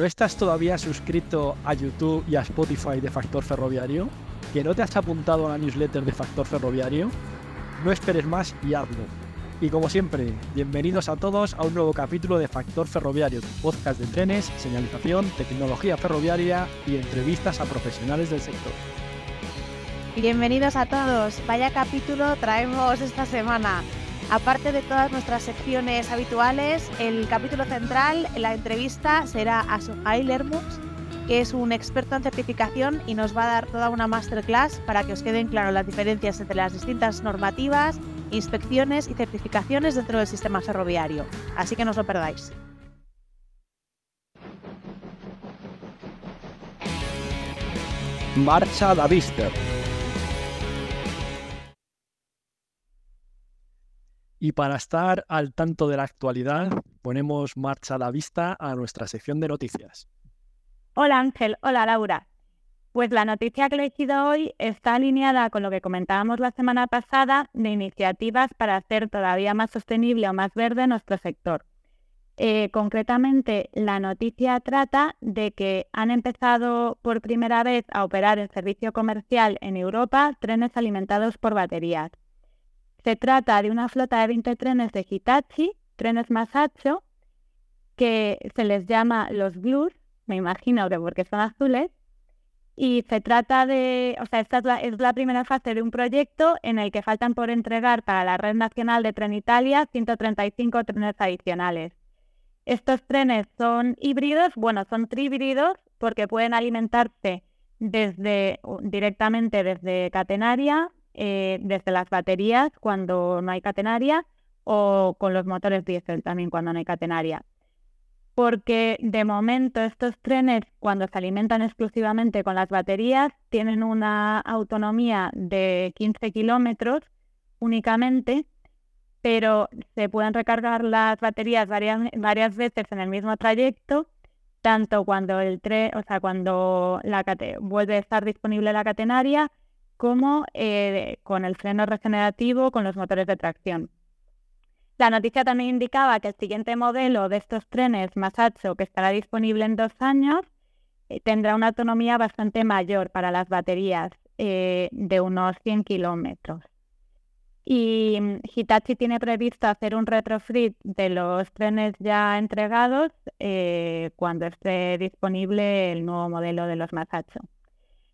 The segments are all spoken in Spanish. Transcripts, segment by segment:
¿Que no estás todavía suscrito a YouTube y a Spotify de Factor Ferroviario? ¿Que no te has apuntado a la newsletter de Factor Ferroviario? No esperes más y hazlo. Y como siempre, bienvenidos a todos a un nuevo capítulo de Factor Ferroviario, podcast de trenes, señalización, tecnología ferroviaria y entrevistas a profesionales del sector. Bienvenidos a todos. Vaya capítulo traemos esta semana. Aparte de todas nuestras secciones habituales, el capítulo central, la entrevista, será a Suhail Lermus, que es un experto en certificación y nos va a dar toda una masterclass para que os queden claras las diferencias entre las distintas normativas, inspecciones y certificaciones dentro del sistema ferroviario. Así que no os lo perdáis. Marcha la Y para estar al tanto de la actualidad, ponemos marcha a la vista a nuestra sección de noticias. Hola Ángel, hola Laura. Pues la noticia que he elegido hoy está alineada con lo que comentábamos la semana pasada de iniciativas para hacer todavía más sostenible o más verde nuestro sector. Eh, concretamente, la noticia trata de que han empezado por primera vez a operar en servicio comercial en Europa trenes alimentados por baterías. Se trata de una flota de 20 trenes de Hitachi, trenes Masacho, que se les llama los Blues, me imagino que porque son azules, y se trata de, o sea, esta es la, primera fase de un proyecto en el que faltan por entregar para la Red Nacional de Tren Italia 135 trenes adicionales. Estos trenes son híbridos, bueno, son trihíbridos porque pueden alimentarse desde, directamente desde catenaria eh, desde las baterías cuando no hay catenaria o con los motores diésel también cuando no hay catenaria. Porque de momento estos trenes, cuando se alimentan exclusivamente con las baterías, tienen una autonomía de 15 kilómetros únicamente, pero se pueden recargar las baterías varias, varias veces en el mismo trayecto tanto cuando el tren, o sea, cuando la vuelve a estar disponible la catenaria como eh, con el freno regenerativo con los motores de tracción. La noticia también indicaba que el siguiente modelo de estos trenes Masacho, que estará disponible en dos años, eh, tendrá una autonomía bastante mayor para las baterías, eh, de unos 100 kilómetros. Y mm, Hitachi tiene previsto hacer un retrofit de los trenes ya entregados cuando esté disponible el nuevo modelo de los Masacho.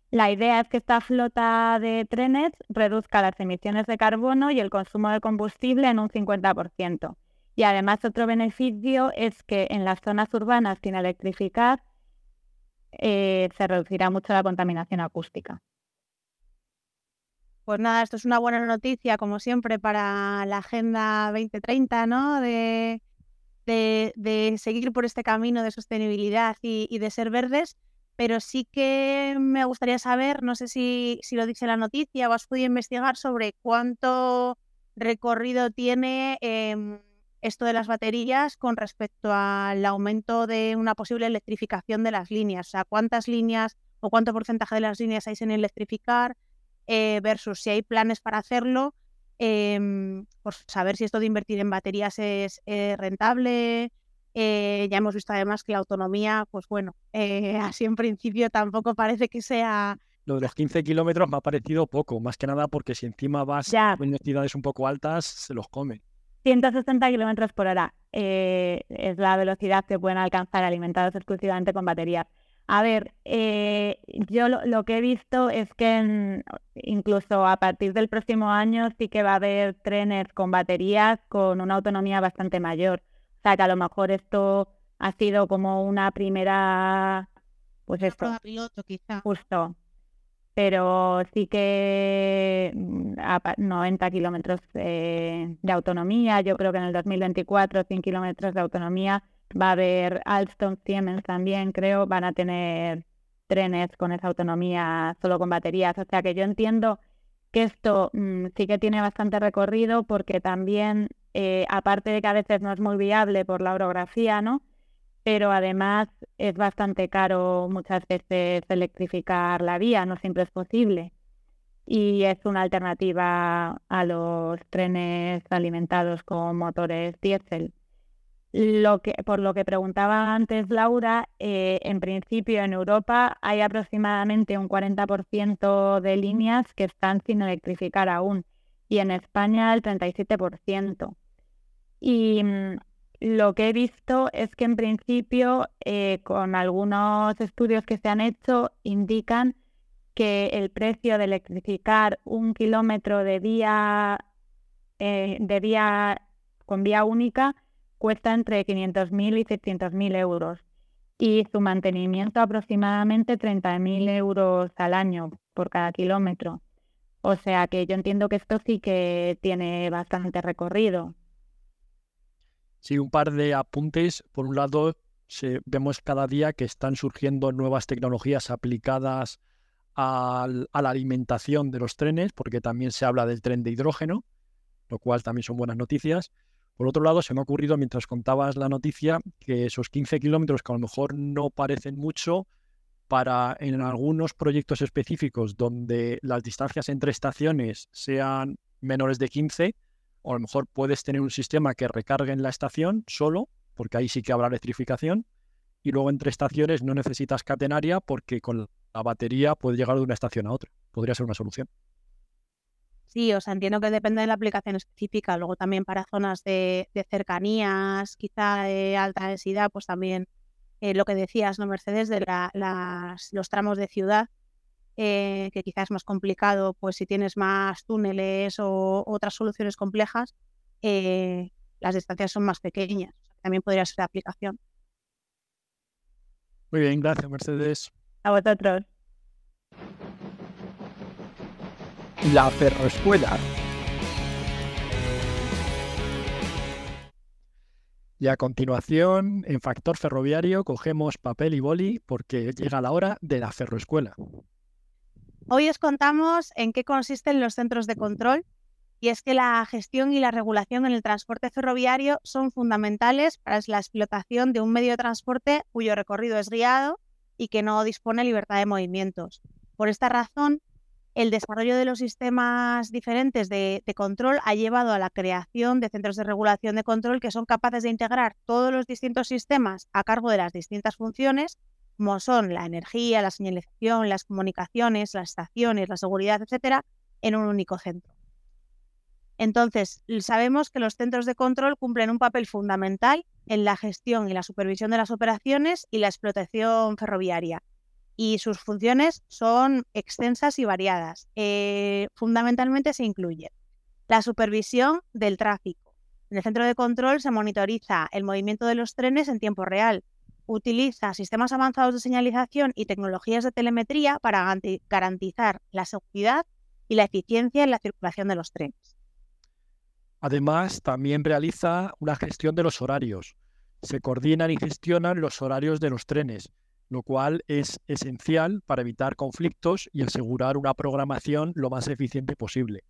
La idea es que esta flota de trenes reduzca las emisiones de carbono y el consumo de combustible en un 50%. Y además otro beneficio es que en las zonas urbanas sin electrificar eh, se reducirá mucho la contaminación acústica. Pues nada, esto es una buena noticia, como siempre, para la Agenda 2030, ¿no? De, de, seguir por este camino de sostenibilidad y de ser verdes pero sí que me gustaría saber, no sé si, lo dice la noticia o has podido investigar sobre cuánto recorrido tiene em, esto de las baterías con respecto al aumento de una posible electrificación de las líneas. O sea, cuántas líneas o cuánto porcentaje de las líneas hay sin electrificar eh, versus si hay planes para hacerlo. Eh, por saber si esto de invertir en baterías es rentable, eh, ya hemos visto además que la autonomía, pues bueno, eh, así en principio tampoco parece que sea... Lo de los 15 kilómetros me ha parecido poco, más que nada porque si encima vas a velocidades un poco altas, se los come. 160 kilómetros por hora eh, es la velocidad que pueden alcanzar alimentados exclusivamente con baterías. A ver, yo lo, que he visto es que incluso a partir del próximo año sí que va a haber trenes con baterías con una autonomía bastante mayor que a lo mejor esto ha sido como una primera, pues esto, piloto quizá. justo. Pero sí que mm, a 90 kilómetros de autonomía, yo creo que en el 2024 100 kilómetros de autonomía, va a haber Alstom, Siemens también, creo, van a tener trenes con esa autonomía solo con baterías. O sea que yo entiendo que esto mm, sí que tiene bastante recorrido porque también eh, aparte de que a veces no es muy viable por la orografía, ¿no? Pero además es bastante caro muchas veces electrificar la vía, no siempre es posible. Y es una alternativa a los trenes alimentados con motores diésel. Lo que, por lo que preguntaba antes Laura, eh, en principio en Europa hay aproximadamente un 40% de líneas que están sin electrificar aún y en España el 37%. Y mm, lo que he visto es que en principio, eh, con algunos estudios que se han hecho, indican que el precio de electrificar un kilómetro de vía, eh, de vía con vía única cuesta entre 500.000 y 600.000 euros y su mantenimiento aproximadamente 30.000 euros al año por cada kilómetro. O sea que yo entiendo que esto sí que tiene bastante recorrido. Sí, un par de apuntes. Por un lado, vemos cada día que están surgiendo nuevas tecnologías aplicadas a la alimentación de los trenes, porque también se habla del tren de hidrógeno, lo cual también son buenas noticias. Por otro lado, se me ha ocurrido mientras contabas la noticia que esos 15 kilómetros que a lo mejor no parecen mucho, para en algunos proyectos específicos donde las distancias entre estaciones sean menores de 15, o a lo mejor puedes tener un sistema que recargue en la estación solo, porque ahí sí que habrá electrificación, y luego entre estaciones no necesitas catenaria porque con la batería puede llegar de una estación a otra. Podría ser una solución. Sí, o sea, entiendo que depende de la aplicación específica. Luego también para zonas de, cercanías, quizá de alta densidad, pues también eh, lo que decías, ¿no, Mercedes? De los tramos de ciudad, eh, que quizás es más complicado, pues si tienes más túneles o otras soluciones complejas, eh, las distancias son más pequeñas. También podría ser de aplicación. Muy bien, gracias, Mercedes. A vosotros. La Ferroescuela. Y a continuación, en Factor Ferroviario, cogemos papel y boli porque llega la hora de la Ferroescuela. Hoy os contamos en qué consisten los centros de control y es que la gestión y la regulación en el transporte ferroviario son fundamentales para la explotación de un medio de transporte cuyo recorrido es guiado y que no dispone libertad de movimientos. Por esta razón, el desarrollo de los sistemas diferentes de, control ha llevado a la creación de centros de regulación de control que son capaces de integrar todos los distintos sistemas a cargo de las distintas funciones, como son la energía, la señalización, las comunicaciones, las estaciones, la seguridad, etcétera, en un único centro. Entonces, sabemos que los centros de control cumplen un papel fundamental en la gestión y la supervisión de las operaciones y la explotación ferroviaria y sus funciones son extensas y variadas. Eh, fundamentalmente se incluye la supervisión del tráfico. En el centro de control se monitoriza el movimiento de los trenes en tiempo real. Utiliza sistemas avanzados de señalización y tecnologías de telemetría para garantizar la seguridad y la eficiencia en la circulación de los trenes. Además, también realiza una gestión de los horarios. Se coordinan y gestionan los horarios de los trenes, lo cual es esencial para evitar conflictos y asegurar una programación lo más eficiente posible.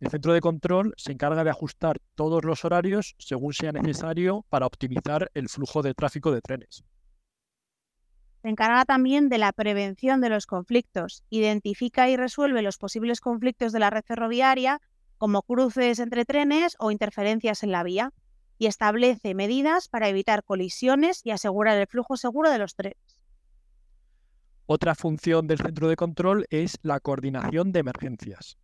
El centro de control se encarga de ajustar todos los horarios según sea necesario para optimizar el flujo de tráfico de trenes. Se encarga también de la prevención de los conflictos, identifica y resuelve los posibles conflictos de la red ferroviaria, como cruces entre trenes o interferencias en la vía y establece medidas para evitar colisiones y asegurar el flujo seguro de los trenes. Otra función del centro de control es la coordinación de emergencias.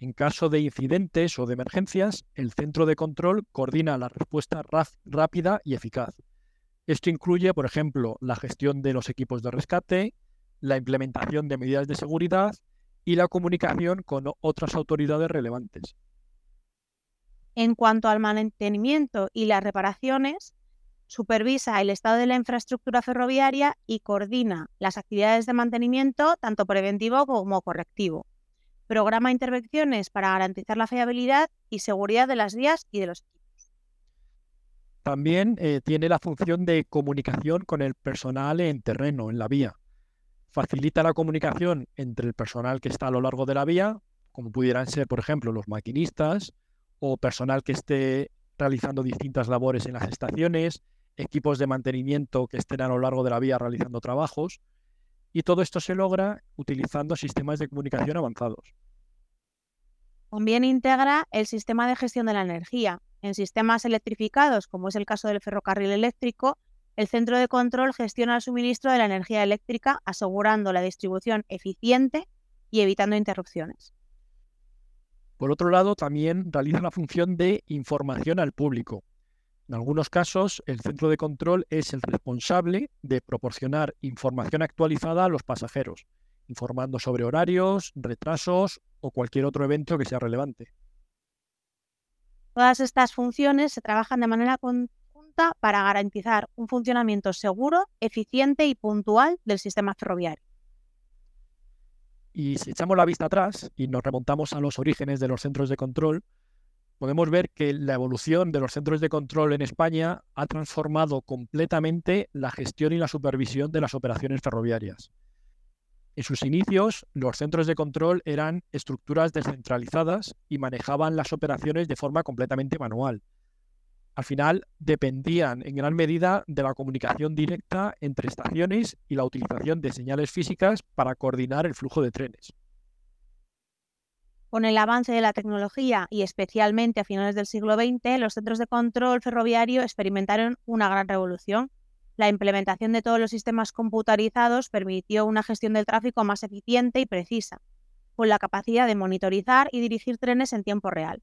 En caso de incidentes o de emergencias, el centro de control coordina la respuesta rápida y eficaz. Esto incluye, por ejemplo, la gestión de los equipos de rescate, la implementación de medidas de seguridad y la comunicación con otras autoridades relevantes. En cuanto al mantenimiento y las reparaciones, supervisa el estado de la infraestructura ferroviaria y coordina las actividades de mantenimiento tanto preventivo como correctivo. Programa intervenciones para garantizar la fiabilidad y seguridad de las vías y de los equipos. También eh, tiene la función de comunicación con el personal en terreno, en la vía. Facilita la comunicación entre el personal que está a lo largo de la vía, como pudieran ser, por ejemplo, los maquinistas, o personal que esté realizando distintas labores en las estaciones, equipos de mantenimiento que estén a lo largo de la vía realizando trabajos. Y todo esto se logra utilizando sistemas de comunicación avanzados. También integra el sistema de gestión de la energía. En sistemas electrificados, como es el caso del ferrocarril eléctrico, el centro de control gestiona el suministro de la energía eléctrica, asegurando la distribución eficiente y evitando interrupciones. Por otro lado, también realiza la función de información al público. En algunos casos, el centro de control es el responsable de proporcionar información actualizada a los pasajeros, informando sobre horarios, retrasos o cualquier otro evento que sea relevante. Todas estas funciones se trabajan de manera conjunta para garantizar un funcionamiento seguro, eficiente y puntual del sistema ferroviario. Y si echamos la vista atrás y nos remontamos a los orígenes de los centros de control, podemos ver que la evolución de los centros de control en España ha transformado completamente la gestión y la supervisión de las operaciones ferroviarias. En sus inicios, los centros de control eran estructuras descentralizadas y manejaban las operaciones de forma completamente manual. Al final, dependían en gran medida de la comunicación directa entre estaciones y la utilización de señales físicas para coordinar el flujo de trenes. Con el avance de la tecnología y especialmente a finales del siglo XX, los centros de control ferroviario experimentaron una gran revolución la implementación de todos los sistemas computarizados permitió una gestión del tráfico más eficiente y precisa, con la capacidad de monitorizar y dirigir trenes en tiempo real.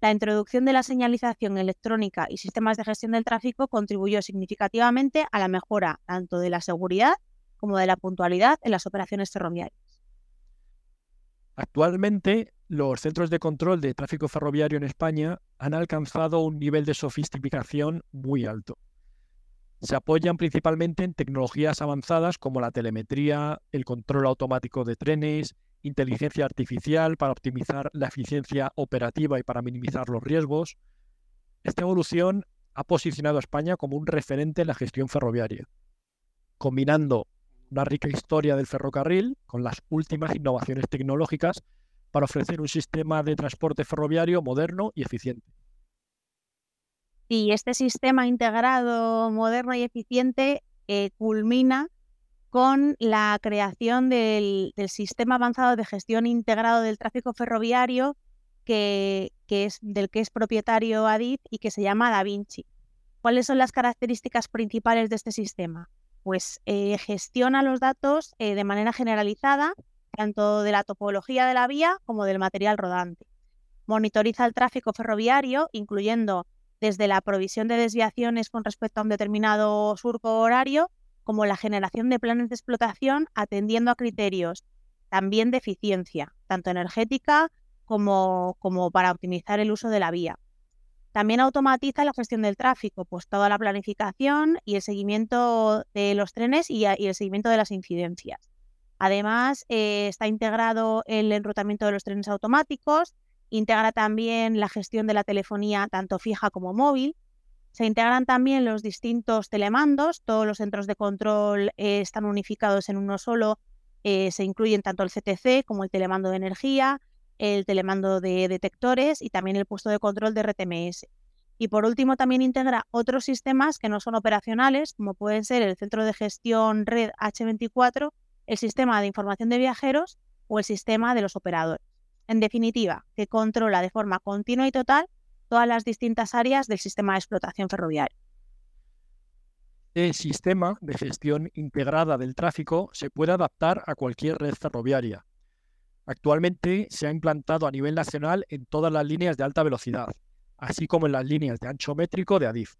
La introducción de la señalización electrónica y sistemas de gestión del tráfico contribuyó significativamente a la mejora tanto de la seguridad como de la puntualidad en las operaciones ferroviarias. Actualmente, los centros de control de tráfico ferroviario en España han alcanzado un nivel de sofisticación muy alto se apoyan principalmente en tecnologías avanzadas como la telemetría, el control automático de trenes, inteligencia artificial para optimizar la eficiencia operativa y para minimizar los riesgos. Esta evolución ha posicionado a España como un referente en la gestión ferroviaria, combinando una rica historia del ferrocarril con las últimas innovaciones tecnológicas para ofrecer un sistema de transporte ferroviario moderno y eficiente. Y este sistema integrado, moderno y eficiente eh, culmina con la creación del, sistema avanzado de gestión integrado del tráfico ferroviario que, es, del que es propietario ADIF y que se llama Da Vinci. ¿Cuáles son las características principales de este sistema? Pues eh, gestiona los datos eh, de manera generalizada, tanto de la topología de la vía como del material rodante. Monitoriza el tráfico ferroviario, incluyendo desde la provisión de desviaciones con respecto a un determinado surco horario, como la generación de planes de explotación atendiendo a criterios también de eficiencia, tanto energética como, como para optimizar el uso de la vía. También automatiza la gestión del tráfico, pues toda la planificación y el seguimiento de los trenes y, el seguimiento de las incidencias. Además, eh, está integrado el enrutamiento de los trenes automáticos, Integra también la gestión de la telefonía tanto fija como móvil. Se integran también los distintos telemandos, todos los centros de control eh, están unificados en uno solo. Eh, se incluyen tanto el CTC como el telemando de energía, el telemando de detectores y también el puesto de control de RTMS. Y por último, también integra otros sistemas que no son operacionales, como pueden ser el centro de gestión red H24, el sistema de información de viajeros o el sistema de los operadores. En definitiva, que controla de forma continua y total todas las distintas áreas del sistema de explotación ferroviario. El sistema de gestión integrada del tráfico se puede adaptar a cualquier red ferroviaria. Actualmente se ha implantado a nivel nacional en todas las líneas de alta velocidad, así como en las líneas de ancho métrico de ADIF.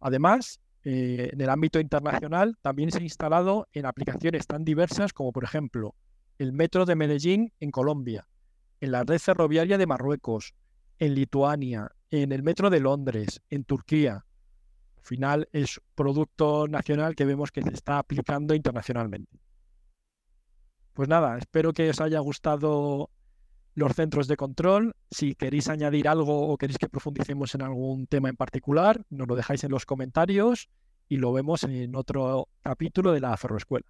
Además, eh, en el ámbito internacional también se ha instalado en aplicaciones tan diversas como, por ejemplo, el Metro de Medellín en Colombia, en la red ferroviaria de Marruecos, en Lituania, en el metro de Londres, en Turquía. Al final es producto nacional que vemos que se está aplicando internacionalmente. Pues nada, espero que os haya gustado los centros de control. Si queréis añadir algo o queréis que profundicemos en algún tema en particular, nos lo dejáis en los comentarios y lo vemos en otro capítulo de la Ferroescuela.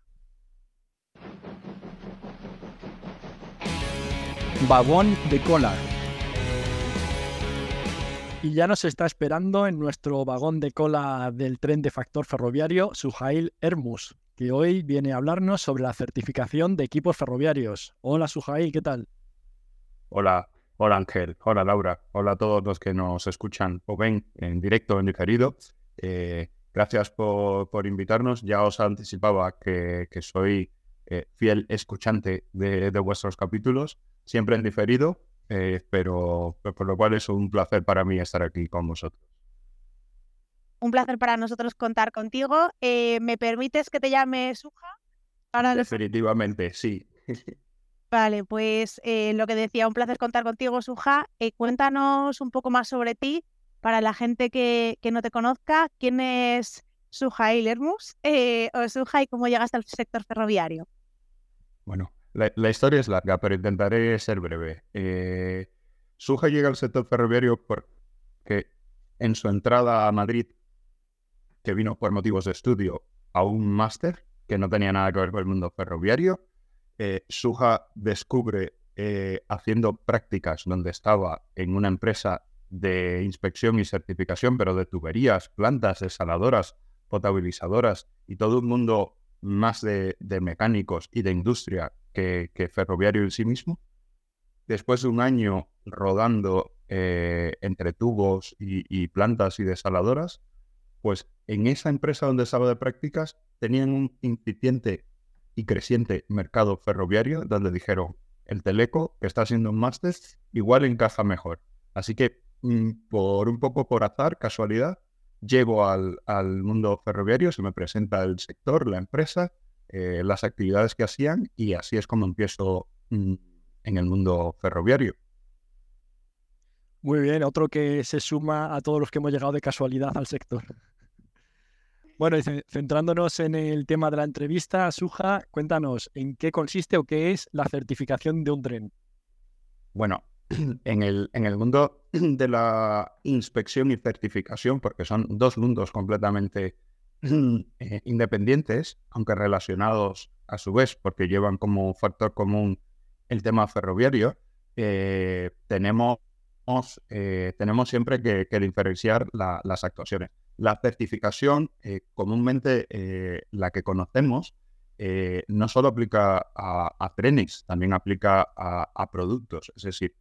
Vagón de cola. Y ya nos está esperando en nuestro vagón de cola del tren de factor ferroviario Sujail Hermus, que hoy viene a hablarnos sobre la certificación de equipos ferroviarios. Hola Sujail, ¿qué tal? Hola, Hola Ángel, hola Laura, hola a todos los que nos escuchan o ven en directo o en diferido. Eh, gracias por, invitarnos. Ya os anticipaba que, soy eh, fiel escuchante de, vuestros capítulos, siempre en diferido, eh, pero por lo cual es un placer para mí estar aquí con vosotros. Un placer para nosotros contar contigo. ¿Me permites que te llame Suja? Definitivamente, sí. Vale, pues eh, lo que decía, un placer contar contigo, Suja. Eh, cuéntanos un poco más sobre ti para la gente que, no te conozca. ¿Quién es Suja Ilermus eh, o Suja y cómo llegaste al sector ferroviario? Bueno, la, historia es larga, pero intentaré ser breve. Suja llega al sector ferroviario porque en su entrada a Madrid, que vino por motivos de estudio a un máster que no tenía nada que ver con el mundo ferroviario, eh, Suja descubre eh, haciendo prácticas donde estaba en una empresa de inspección y certificación, pero de tuberías, plantas, desaladoras, potabilizadoras y todo un mundo más de, mecánicos y de industria que, ferroviario en sí mismo. Después de un año rodando eh, entre tubos y, y, plantas y desaladoras, pues en esa empresa donde estaba de prácticas tenían un incipiente y creciente mercado ferroviario, donde dijeron, el Teleco, que está haciendo un máster, igual encaja mejor. Así que, mm, por un poco por azar, casualidad, llego al, mundo ferroviario, se me presenta el sector, la empresa, eh, las actividades que hacían y así es como empiezo mm, en el mundo ferroviario. Muy bien, otro que se suma a todos los que hemos llegado de casualidad al sector. Bueno, centrándonos en el tema de la entrevista, Suja, cuéntanos en qué consiste o qué es la certificación de un tren. Bueno, en el, en el mundo de la inspección y certificación, porque son dos mundos completamente eh, independientes, aunque relacionados a su vez, porque llevan como factor común el tema ferroviario, eh, tenemos, eh, tenemos siempre que, diferenciar las actuaciones. La certificación, eh, comúnmente eh, la que conocemos, eh, no solo aplica a, trenes, también aplica a, productos. Es decir,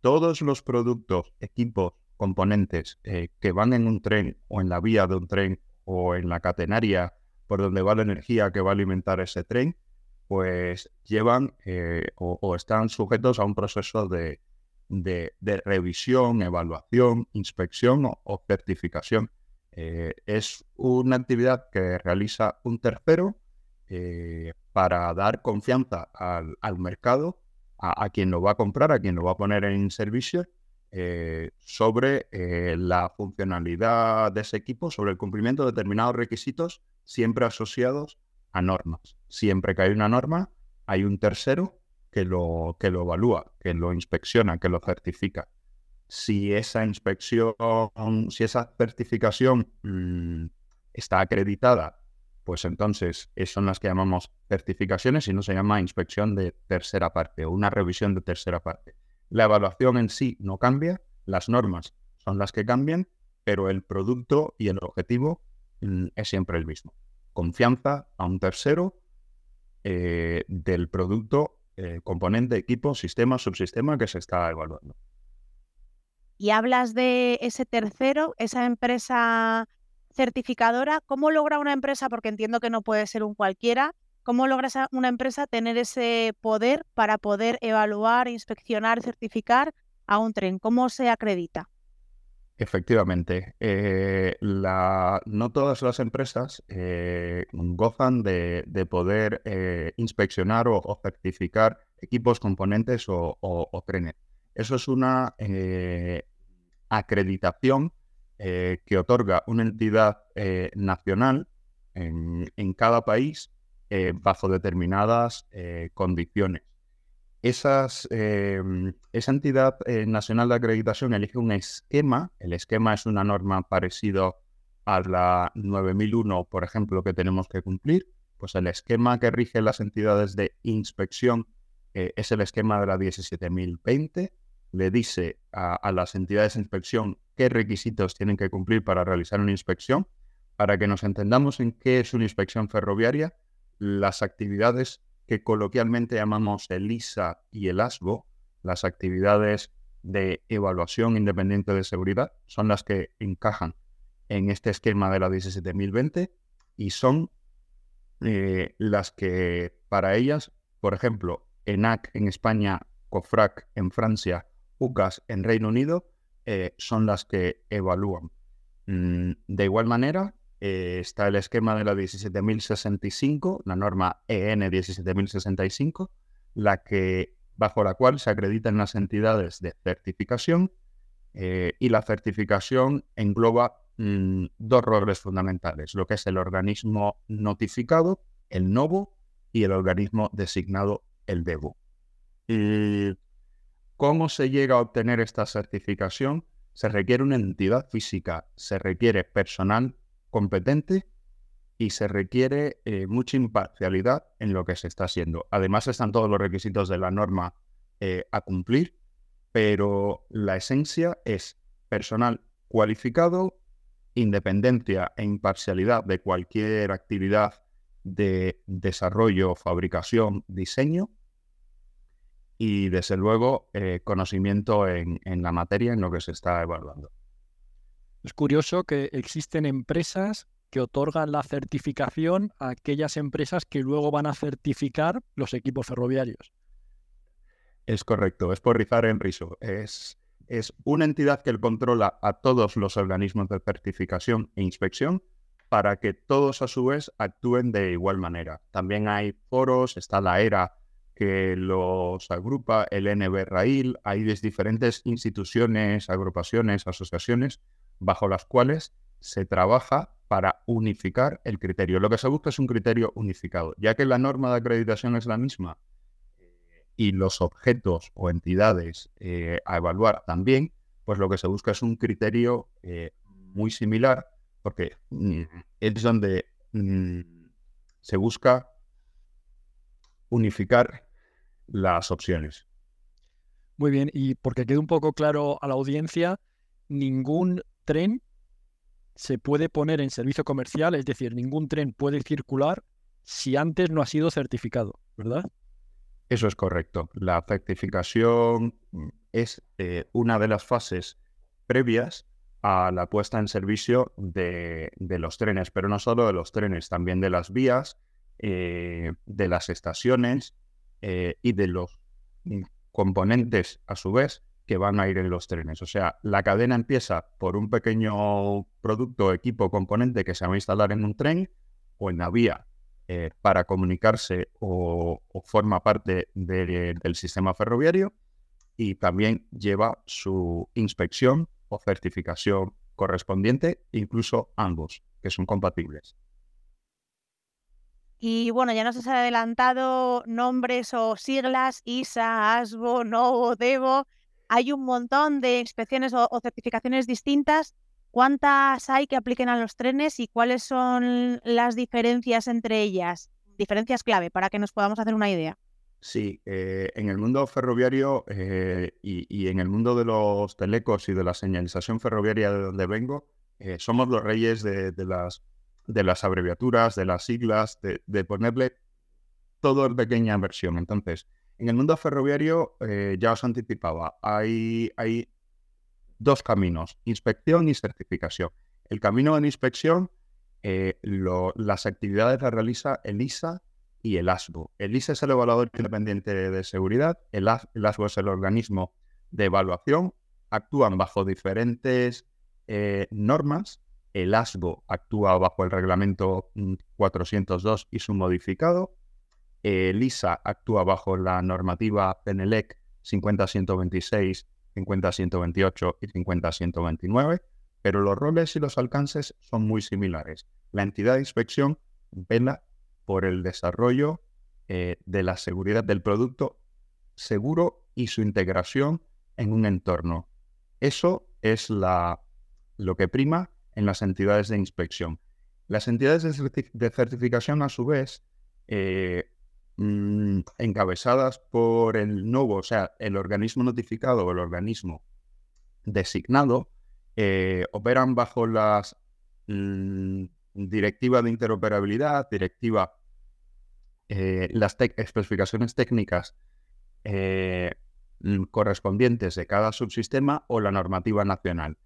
todos los productos, equipos, componentes que van en un tren o en la vía de un tren o en la catenaria por donde va la energía que va a alimentar ese tren, pues llevan o, están sujetos a un proceso de, revisión, evaluación, inspección o certificación. Eh, es una actividad que realiza un tercero eh, para dar confianza al, mercado, a, quien lo va a comprar, a quien lo va a poner en servicio, eh, sobre la funcionalidad de ese equipo, sobre el cumplimiento de determinados requisitos, siempre asociados a normas. Siempre que hay una norma, hay un tercero que lo, que lo evalúa, que lo inspecciona, que lo certifica si esa inspección, si esa certificación mm, está acreditada, pues entonces son las que llamamos certificaciones y no se llama inspección de tercera parte o una revisión de tercera parte. La evaluación en sí no cambia, las normas son las que cambian, pero el producto y el objetivo mm, es siempre el mismo. Confianza a un tercero eh, del producto, eh, componente, equipo, sistema, subsistema que se está evaluando y hablas de ese tercero, esa empresa certificadora, ¿cómo logra una empresa, porque entiendo que no puede ser un cualquiera, cómo logra una empresa tener ese poder para poder evaluar, inspeccionar, certificar a un tren? ¿Cómo se acredita? Efectivamente, eh, no todas las empresas eh, gozan de, poder eh, inspeccionar o, certificar equipos, componentes o trenes. Eso es una eh, acreditación eh, que otorga una entidad eh, nacional en, cada país bajo determinadas condiciones. Esa entidad nacional de acreditación elige un esquema. El esquema es una norma parecida a la 9001, por ejemplo, que tenemos que cumplir. Pues el esquema que rige las entidades de inspección es el esquema de la 17020 le dice a, las entidades de inspección qué requisitos tienen que cumplir para realizar una inspección. Para que nos entendamos en qué es una inspección ferroviaria, las actividades que coloquialmente llamamos el ISA y el ASBO, las actividades de evaluación independiente de seguridad son las que encajan en este esquema de la 17020 y son eh, las que para ellas, por ejemplo, ENAC en España, COFRAC en Francia, UCAS en Reino Unido, eh, son las que evalúan. Mm, de igual manera, eh, está el esquema de la 17065, la norma EN 17065, la que, bajo la cual se acreditan las entidades de certificación eh, y la certificación engloba mm, dos roles fundamentales, lo que es el organismo notificado, el NOVO, y el organismo designado, el DEVO. ¿Y ¿Cómo se llega a obtener esta certificación? Se requiere una entidad física, se requiere personal competente y se requiere eh, mucha imparcialidad en lo que se está haciendo. Además están todos los requisitos de la norma eh, a cumplir, pero la esencia es personal cualificado, independencia e imparcialidad de cualquier actividad de desarrollo, fabricación, diseño y desde luego eh, conocimiento en la materia en lo que se está evaluando. Es curioso que existen empresas que otorgan la certificación a aquellas empresas que luego van a certificar los equipos ferroviarios. Es correcto, es por rizar en riso. Es, es una entidad que controla a todos los organismos de certificación e inspección para que todos a su vez actúen de igual manera. También hay foros, está la ERA que los agrupa, el NB RAIL, hay diferentes instituciones, agrupaciones, asociaciones bajo las cuales se trabaja para unificar el criterio. Lo que se busca es un criterio unificado, ya que la norma de acreditación es la misma eh, y los objetos o entidades eh, a evaluar también, pues lo que se busca es un criterio eh, muy similar, porque mm, es donde mm, se busca unificar las opciones. Muy bien, y porque quede un poco claro a la audiencia, ningún tren se puede poner en servicio comercial, es decir, ningún tren puede circular si antes no ha sido certificado, ¿verdad? Eso es correcto. La certificación mm, es eh, una de las fases previas a la puesta en servicio de, los trenes, pero no solo de los trenes, también de las vías, eh, de las estaciones eh, y de los componentes, a su vez, que van a ir en los trenes. O sea, la cadena empieza por un pequeño producto, equipo, componente que se va a instalar en un tren o en la vía eh, para comunicarse o, forma parte del sistema ferroviario y también lleva su inspección o certificación correspondiente, incluso ambos, que son compatibles. Y bueno, ya nos has adelantado nombres o siglas, ISA, ASBO, NOVO, DEVO hay un montón de inspecciones o, certificaciones distintas. ¿Cuántas hay que apliquen a los trenes y cuáles son las diferencias entre ellas? Diferencias clave para que nos podamos hacer una idea. Sí, eh, en el mundo ferroviario eh, y, en el mundo de los telecos y de la señalización ferroviaria de donde vengo, eh, somos los reyes de, las, de las abreviaturas, de las siglas, de, ponerle todo en pequeña versión. Entonces, en el mundo ferroviario, eh, ya os anticipaba, hay, hay dos caminos, inspección y certificación. El camino de inspección, eh, las actividades las realiza el ISA y el ASBO. El ISA es el evaluador independiente de seguridad, el, ASBO es el organismo de evaluación, actúan bajo diferentes eh, normas. El ASBO actúa bajo el reglamento 402 mm, y su modificado, Elisa eh, actúa bajo la normativa PENELEC 50126, 50128 y 50129, pero los roles y los alcances son muy similares. La entidad de inspección vela por el desarrollo eh, de la seguridad del producto seguro y su integración en un entorno. Eso es lo que prima en las entidades de inspección. Las entidades de, certificación, a su vez, eh, Mm, encabezadas por el nuevo, o sea, el organismo notificado o el organismo designado, eh, operan bajo las mm, directiva de interoperabilidad, directiva, eh, las especificaciones técnicas mm, correspondientes de cada subsistema o la normativa nacional.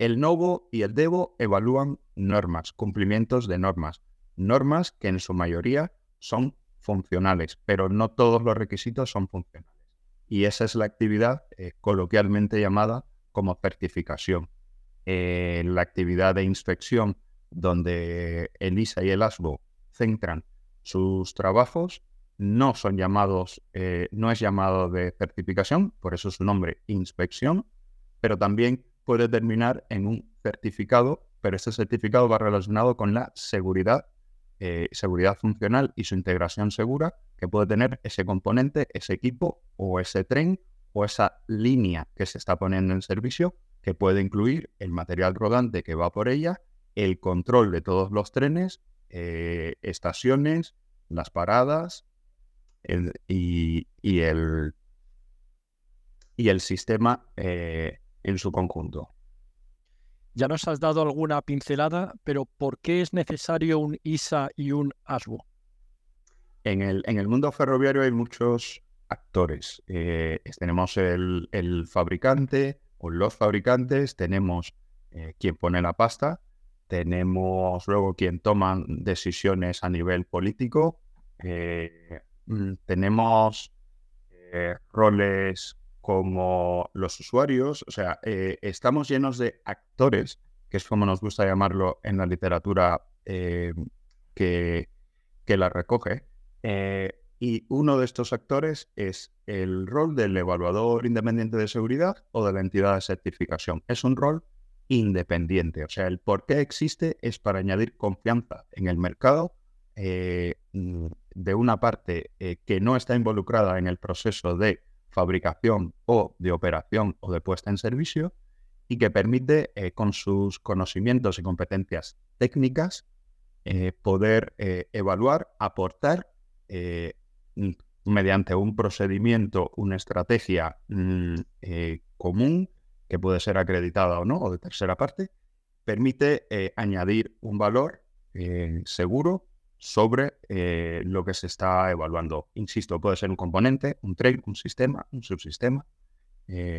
El NOVO y el DEVO evalúan normas, cumplimientos de normas, normas que en su mayoría son funcionales, pero no todos los requisitos son funcionales. Y esa es la actividad eh, coloquialmente llamada como certificación. Eh, la actividad de inspección donde el ISA y el ASBO centran sus trabajos no son llamados, eh, no es llamado de certificación, por eso su nombre inspección, pero también puede terminar en un certificado, pero este certificado va relacionado con la seguridad, eh, seguridad funcional y su integración segura que puede tener ese componente, ese equipo o ese tren o esa línea que se está poniendo en servicio, que puede incluir el material rodante que va por ella, el control de todos los trenes, eh, estaciones, las paradas y, el, y el sistema eh, en su conjunto. Ya nos has dado alguna pincelada, pero ¿por qué es necesario un ISA y un ASBO? En el, en el mundo ferroviario hay muchos actores. Eh, tenemos el, fabricante o los fabricantes, tenemos eh, quien pone la pasta, tenemos luego quien toma decisiones a nivel político, eh, mm, tenemos roles como los usuarios, o sea, estamos llenos de actores, que es como nos gusta llamarlo en la literatura que, que la recoge, y uno de estos actores es el rol del evaluador independiente de seguridad o de la entidad de certificación. Es un rol independiente. O sea, el por qué existe es para añadir confianza en el mercado eh, de una parte eh, que no está involucrada en el proceso de fabricación o de operación o de puesta en servicio y que permite eh, con sus conocimientos y competencias técnicas poder evaluar, aportar Mm, mediante un procedimiento, una estrategia mm, eh, común, que puede ser acreditada o no, o de tercera parte, permite eh, añadir un valor eh, seguro sobre lo que se está evaluando. Insisto, puede ser un componente, un tren, un sistema, un subsistema,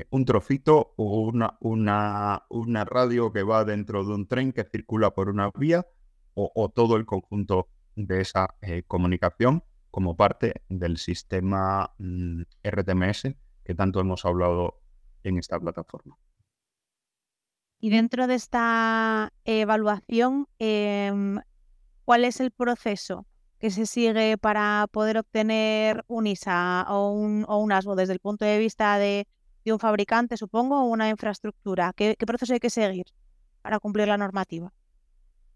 un trocito o una, una, una, radio que va dentro de un tren que circula por una vía o todo el conjunto de esa comunicación como parte del sistema mm, RTMS que tanto hemos hablado en esta plataforma. Y dentro de esta evaluación, em, ¿cuál es el proceso que se sigue para poder obtener un ISA o un, o ASBO desde el punto de vista de, un fabricante, supongo, o una infraestructura? ¿Qué proceso hay que seguir para cumplir la normativa?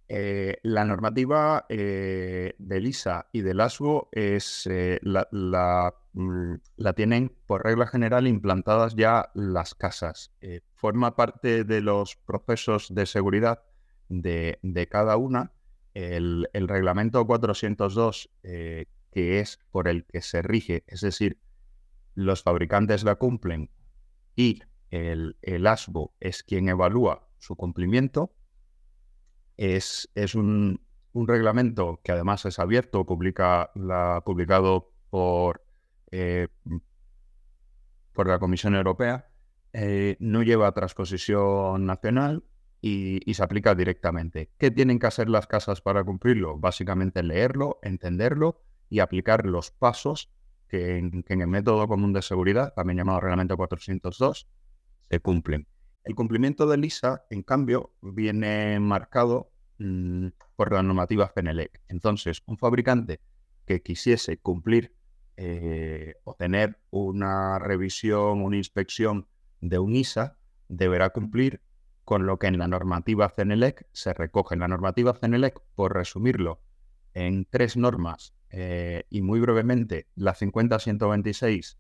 Eh, la normativa eh, del ISA y del ASGO es, eh, mm, la, tienen por regla general implantadas ya las casas. forma parte de los procesos de seguridad de, cada una. El, reglamento 402, que es por el que se rige, es decir, los fabricantes la cumplen y el, el ASBO es quien evalúa su cumplimiento es, es un, reglamento que además es abierto, publica la, publicado por, eh, por la Comisión Europea, eh, no lleva transposición nacional y, se aplica directamente. ¿Qué tienen que hacer las casas para cumplirlo? Básicamente leerlo, entenderlo y aplicar los pasos que en, el método común de seguridad, también llamado Reglamento 402, se cumplen. El cumplimiento de LISA, en cambio, viene marcado mm, por la normativa FENELEC. Entonces, un fabricante que quisiese cumplir eh, o tener una revisión, una inspección de un ISA, deberá cumplir con lo que en la normativa CENELEC se recoge. En la normativa CENELEC, por resumirlo, en tres normas eh, y muy brevemente, la 50-126,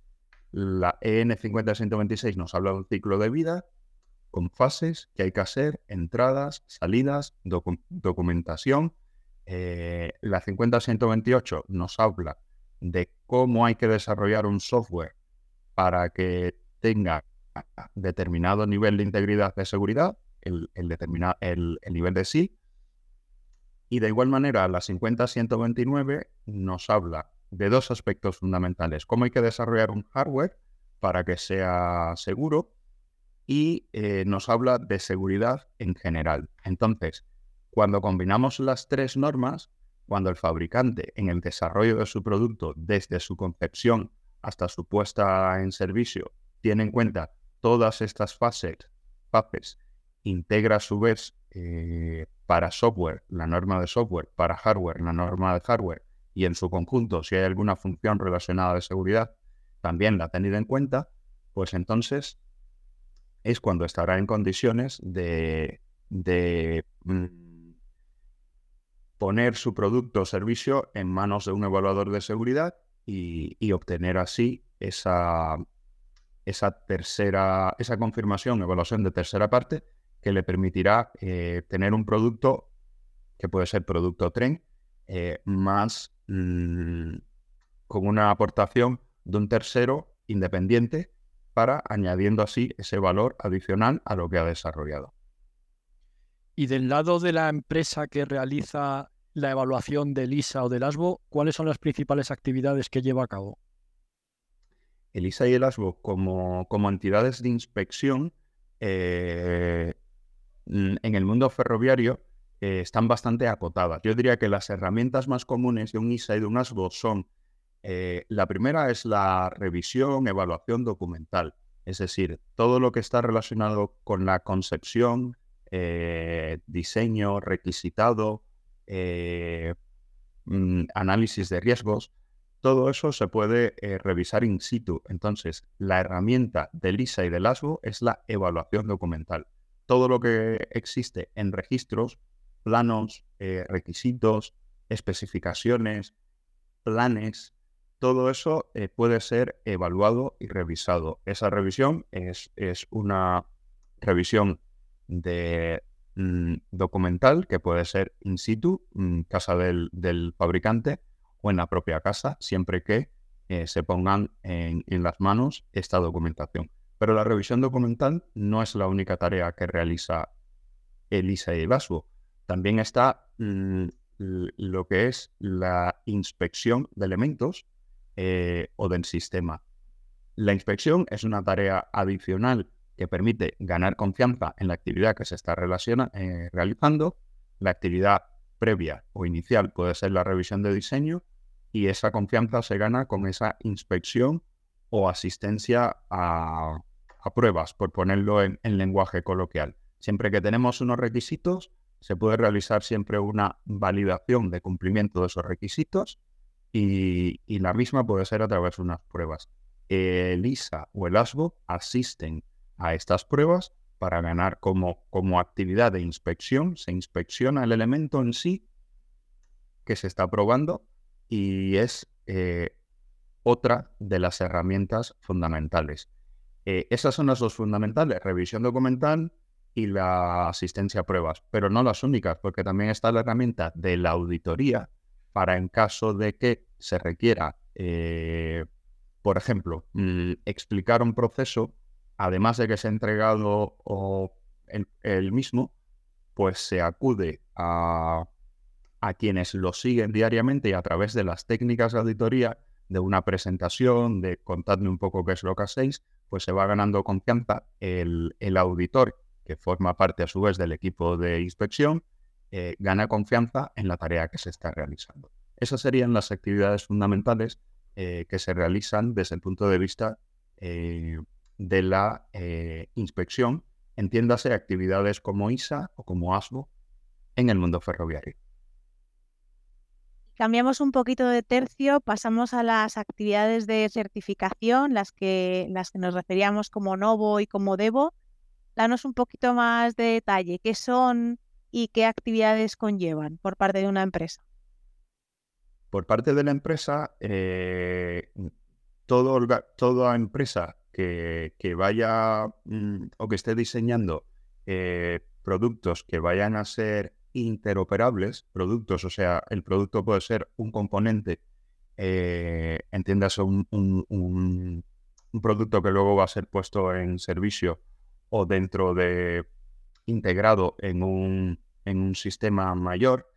la EN 50-126 nos habla de un ciclo de vida, con fases que hay que hacer, entradas, salidas, documentación. Eh, la 50-128 nos habla de cómo hay que desarrollar un software para que tenga determinado nivel de integridad de seguridad, el, el, el nivel de sí. Y de igual manera, la 50-129 nos habla de dos aspectos fundamentales. Cómo hay que desarrollar un hardware para que sea seguro y eh, nos habla de seguridad en general. Entonces, cuando combinamos las tres normas, cuando el fabricante en el desarrollo de su producto, desde su concepción hasta su puesta en servicio, tiene en cuenta todas estas fases, fases integra a su vez eh, para software la norma de software, para hardware la norma de hardware y en su conjunto si hay alguna función relacionada de seguridad, también la ha tenido en cuenta, pues entonces es cuando estará en condiciones de, mm, poner su producto o servicio en manos de un evaluador de seguridad y, obtener así esa, esa tercera, esa confirmación, evaluación de tercera parte que le permitirá eh, tener un producto que puede ser producto tren eh, más mm, con una aportación de un tercero independiente para añadiendo así ese valor adicional a lo que ha desarrollado. Y del lado de la empresa que realiza la evaluación del ISA o del ASBO, ¿cuáles son las principales actividades que lleva a cabo? El ISA y el ASBO como, como entidades de inspección eh, en el mundo ferroviario eh, están bastante acotadas. Yo diría que las herramientas más comunes de un ISA y de un ASBO son, eh, la primera es la revisión, evaluación documental, es decir, todo lo que está relacionado con la concepción, diseño, requisitado, mm, análisis de riesgos, todo eso se puede revisar in situ. Entonces, la herramienta del ISA y del ASBO es la evaluación documental todo lo que existe en registros, planos, eh, requisitos, especificaciones, planes, todo eso eh, puede ser evaluado y revisado. Esa revisión es, es una revisión de mm, documental que puede ser in situ, en casa del, fabricante o en la propia casa, siempre que eh, se pongan en las manos esta documentación. Pero la revisión documental no es la única tarea que realiza el ISA y el ASBO. También está lo que es la inspección de elementos eh, o del sistema. La inspección es una tarea adicional que permite ganar confianza en la actividad que se está eh, realizando. La actividad previa o inicial puede ser la revisión de diseño y esa confianza se gana con esa inspección o asistencia a, pruebas, por ponerlo en, lenguaje coloquial. Siempre que tenemos unos requisitos, se puede realizar siempre una validación de cumplimiento de esos requisitos y, la misma puede ser a través de unas pruebas. El ISA o el ASBO asisten a estas pruebas para ganar como, como actividad de inspección. Se inspecciona el elemento en sí que se está probando y es eh, otra de las herramientas fundamentales. Eh, esas son las dos fundamentales, revisión documental y la asistencia a pruebas, pero no las únicas, porque también está la herramienta de la auditoría para en caso de que se requiera, eh, por ejemplo, mm, explicar un proceso, además de que se ha entregado el, mismo, pues se acude a, a quienes lo siguen diariamente y a través de las técnicas de auditoría de una presentación, de contadme un poco qué es lo que hacéis, pues se va ganando confianza el, auditor, que forma parte a su vez del equipo de inspección, eh, gana confianza en la tarea que se está realizando. Esas serían las actividades fundamentales eh, que se realizan desde el punto de vista eh, de la inspección, entiéndase actividades como ISA o como ASBO en el mundo ferroviario. Cambiamos un poquito de tercio, pasamos a las actividades de certificación, las que, las que nos referíamos como Novo y como Devo. Danos un poquito más de detalle, qué son y qué actividades conllevan por parte de una empresa. Por parte de la empresa, eh, toda empresa que, vaya mm, o que esté diseñando eh, productos que vayan a ser interoperables productos, o sea, el producto puede ser un componente, eh, entiendas un, un, producto que luego va a ser puesto en servicio o dentro de integrado en un, en un sistema mayor,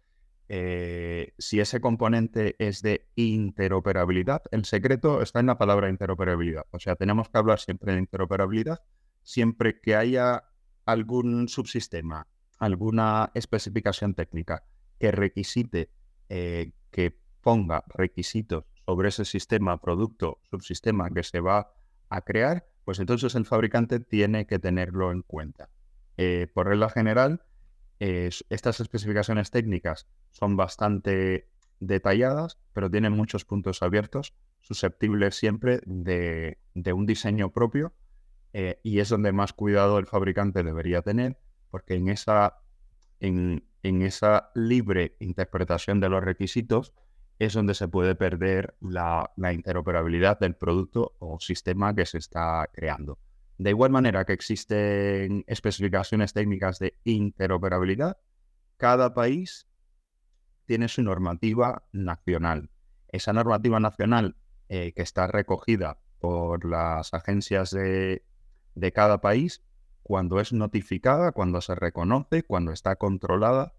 eh, si ese componente es de interoperabilidad, el secreto está en la palabra interoperabilidad. O sea, tenemos que hablar siempre de interoperabilidad, siempre que haya algún subsistema, alguna especificación técnica que requisite, eh, que ponga requisitos sobre ese sistema, producto, subsistema que se va a crear, pues entonces el fabricante tiene que tenerlo en cuenta. Eh, por regla general, estas especificaciones técnicas son bastante detalladas, pero tienen muchos puntos abiertos, susceptibles siempre de, un diseño propio, eh, y es donde más cuidado el fabricante debería tener, porque en esa, en, esa libre interpretación de los requisitos es donde se puede perder la, interoperabilidad del producto o sistema que se está creando. De igual manera que existen especificaciones técnicas de interoperabilidad, cada país tiene su normativa nacional. Esa normativa nacional eh, que está recogida por las agencias de, cada país, cuando es notificada, cuando se reconoce, cuando está controlada,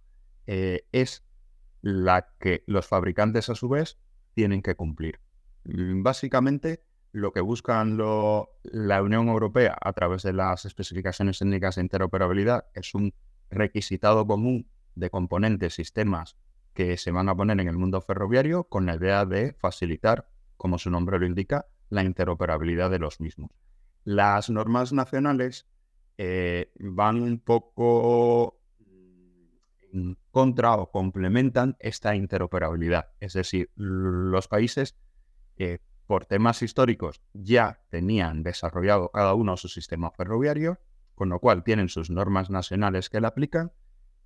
eh, es la que los fabricantes a su vez tienen que cumplir. Mm, básicamente, lo que buscan la Unión Europea a través de las especificaciones técnicas de interoperabilidad es un requisitado común de componentes, sistemas que se van a poner en el mundo ferroviario con la idea de facilitar, como su nombre lo indica, la interoperabilidad de los mismos. Las normas nacionales eh, van un poco en contra o complementan esta interoperabilidad. Es decir, los países por temas históricos ya tenían desarrollado cada uno su sistema ferroviario, con lo cual tienen sus normas nacionales que le aplican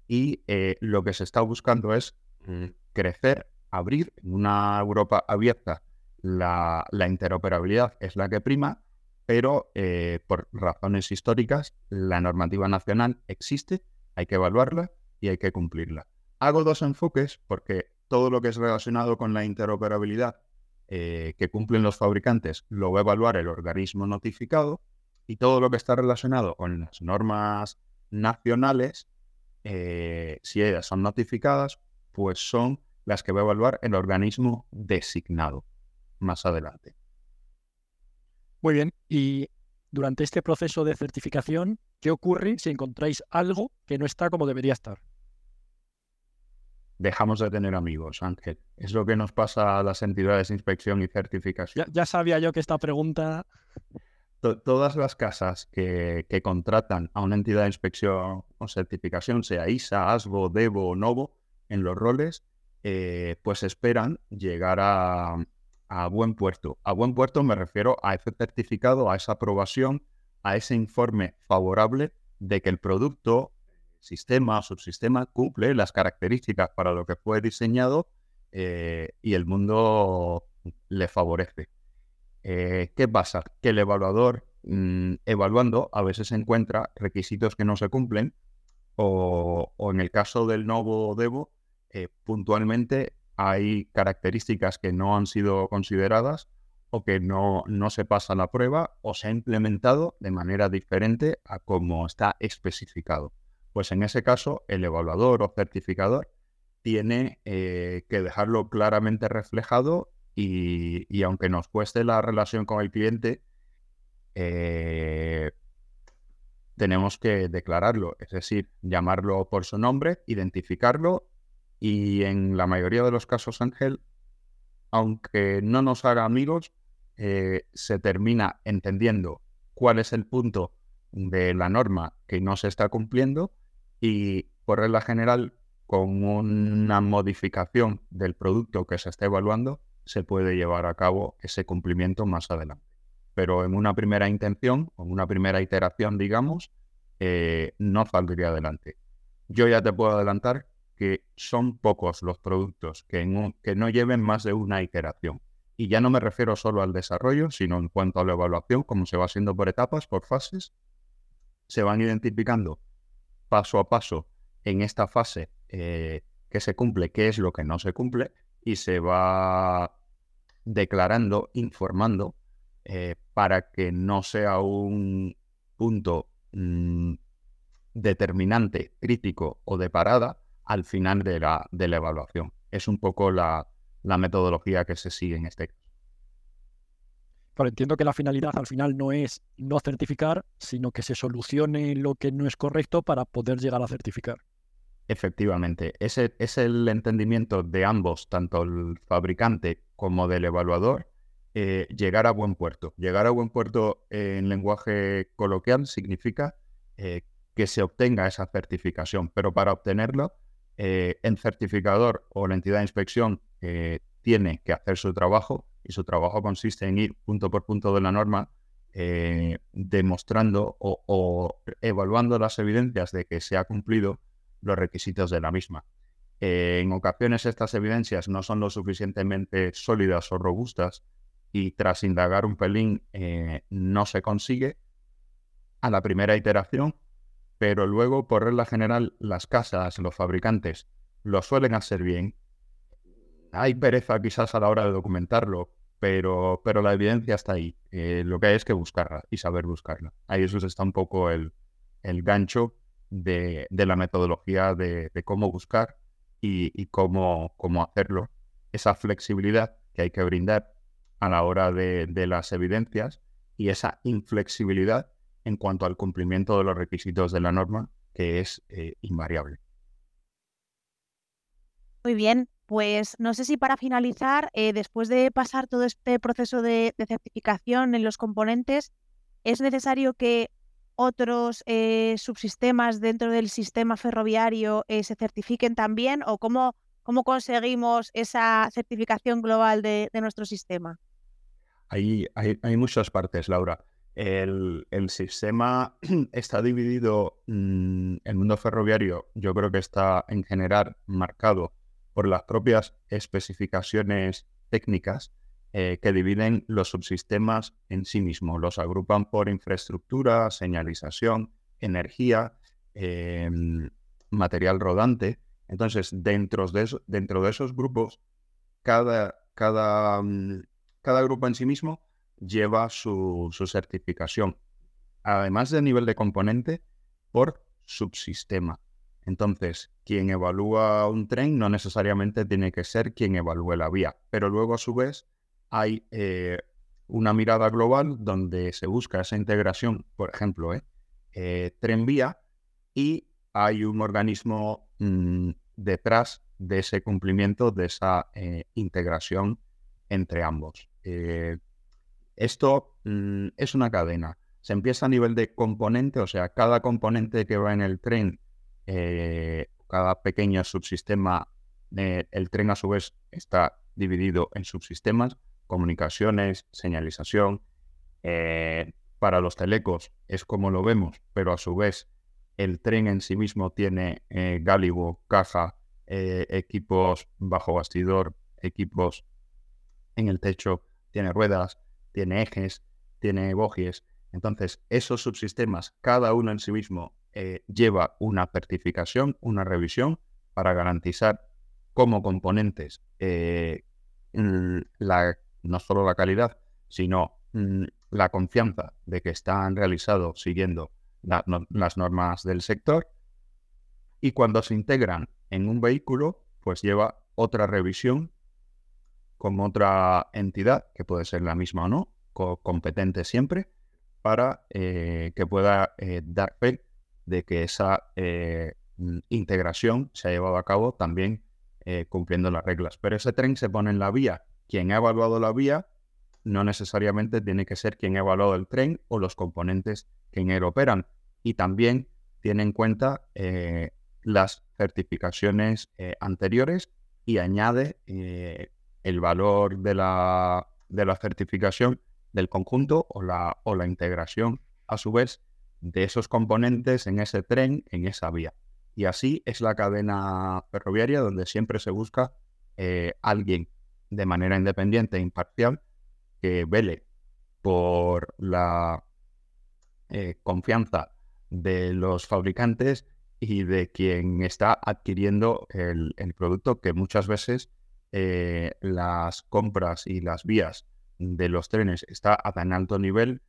y eh, lo que se está buscando es mm, crecer, abrir en una Europa abierta. La, interoperabilidad es la que prima, pero eh, por razones históricas la normativa nacional existe, hay que evaluarla y hay que cumplirla. Hago dos enfoques porque todo lo que es relacionado con la interoperabilidad eh, que cumplen los fabricantes lo va a evaluar el organismo notificado y todo lo que está relacionado con las normas nacionales, eh, si ellas son notificadas, pues son las que va a evaluar el organismo designado más adelante. Muy bien, y durante este proceso de certificación, ¿qué ocurre si encontráis algo que no está como debería estar? dejamos de tener amigos, Ángel. Es lo que nos pasa a las entidades de inspección y certificación. Ya, sabía yo que esta pregunta... todas las casas que, contratan a una entidad de inspección o certificación, sea ISA, ASBO, DEVO o NOVO, en los roles, eh, pues esperan llegar a, a buen puerto. A buen puerto me refiero a ese certificado, a esa aprobación, a ese informe favorable de que el producto sistema o subsistema cumple las características para lo que fue diseñado eh, y el mundo le favorece. Eh, ¿Qué pasa? Que el evaluador, mm, evaluando, a veces encuentra requisitos que no se cumplen o, en el caso del Novo Devo, eh, puntualmente hay características que no han sido consideradas o que no, no se pasa la prueba o se ha implementado de manera diferente a como está especificado. Pues en ese caso el evaluador o certificador tiene eh, que dejarlo claramente reflejado y, aunque nos cueste la relación con el cliente, eh, tenemos que declararlo, es decir, llamarlo por su nombre, identificarlo y en la mayoría de los casos, Ángel, aunque no nos haga amigos, eh, se termina entendiendo cuál es el punto de la norma que no se está cumpliendo y por regla general, con una modificación del producto que se está evaluando, se puede llevar a cabo ese cumplimiento más adelante. Pero en una primera intención, en una primera iteración, digamos, eh, no saldría adelante. Yo ya te puedo adelantar son pocos los productos que, que no lleven más de una iteración. Y ya no me refiero solo al desarrollo, sino en cuanto a la evaluación, como se va haciendo por etapas, por fases, se van identificando paso a paso en esta fase eh, que se cumple, qué es lo que no se cumple, y se va declarando, informando, eh, para que no sea un punto mm, determinante, crítico o de parada al final de la, de la evaluación. Es un poco la, la metodología que se sigue en este caso. Pero entiendo que la finalidad al final no es no certificar, sino que se solucione lo que no es correcto para poder llegar a certificar. Efectivamente, ese es el entendimiento de ambos, tanto el fabricante como del evaluador, eh, llegar a buen puerto. Llegar a buen puerto en lenguaje coloquial significa eh, que se obtenga esa certificación, pero para obtenerlo, eh, el certificador o la entidad de inspección tiene que hacer su trabajo y su trabajo consiste en ir punto por punto de la norma eh, demostrando o, evaluando las evidencias de que se ha cumplido los requisitos de la misma. Eh, en ocasiones estas evidencias no son lo suficientemente sólidas o robustas y tras indagar un pelín eh, no se consigue a la primera iteración, pero luego por regla general las casas, los fabricantes lo suelen hacer bien hay pereza quizás a la hora de documentarlo, pero, pero la evidencia está ahí. Eh, lo que hay es que buscarla y saber buscarla. Ahí eso está un poco el, el gancho de, la metodología de, cómo buscar y, cómo, cómo, hacerlo. Esa flexibilidad que hay que brindar a la hora de, las evidencias y esa inflexibilidad en cuanto al cumplimiento de los requisitos de la norma, que es eh, invariable. Muy bien, pues no sé si para finalizar, eh, después de pasar todo este proceso de, certificación en los componentes, ¿es necesario que otros eh, subsistemas dentro del sistema ferroviario se certifiquen también o cómo, cómo conseguimos esa certificación global de, nuestro sistema? Hay, hay, muchas partes, Laura. El, sistema está dividido, mm, el mundo ferroviario yo creo que está en general marcado por las propias especificaciones técnicas eh, que dividen los subsistemas en sí mismos. Los agrupan por infraestructura, señalización, energía, em, material rodante. Entonces, dentro de, dentro de esos grupos, cada, cada, mm, cada, grupo en sí mismo lleva su, su certificación, además de nivel de componente, por subsistema. Entonces, quien evalúa un tren no necesariamente tiene que ser quien evalúe la vía, pero luego a su vez hay eh, una mirada global donde se busca esa integración, por ejemplo, ¿eh? eh tren-vía, y hay un organismo mm, detrás de ese cumplimiento, de esa integración entre ambos. Esto mm, es una cadena. Se empieza a nivel de componente, o sea, cada componente que va en el tren eh, cada pequeño subsistema, el tren a su vez está dividido en subsistemas, comunicaciones, señalización. Eh, para los telecos es como lo vemos, pero a su vez el tren en sí mismo tiene eh, gálibo, caja, equipos bajo bastidor, equipos en el techo, tiene ruedas, tiene ejes, tiene bogies. Entonces, esos subsistemas, cada uno en sí mismo eh, lleva una certificación, una revisión para garantizar como componentes eh, la, no solo la calidad, sino mm, la confianza de que están realizados siguiendo las normas del sector. Y cuando se integran en un vehículo, pues lleva otra revisión con otra entidad, que puede ser la misma o no, competente siempre, para eh, que pueda dar fe de que esa eh, integración se ha llevado a cabo también eh, cumpliendo las reglas. Pero ese tren se pone en la vía. Quien ha evaluado la vía no necesariamente tiene que ser quien ha evaluado el tren o los componentes que en él operan. Y también tiene en cuenta eh, las certificaciones anteriores y añade el valor de la, de la certificación del conjunto o la, o la integración a su vez de esos componentes en ese tren, en esa vía. Y así es la cadena ferroviaria donde siempre se busca eh, alguien de manera independiente e imparcial que vele por la eh, confianza de los fabricantes y de quien está adquiriendo el, producto, que muchas veces eh, las compras y las vías de los trenes está a tan alto nivel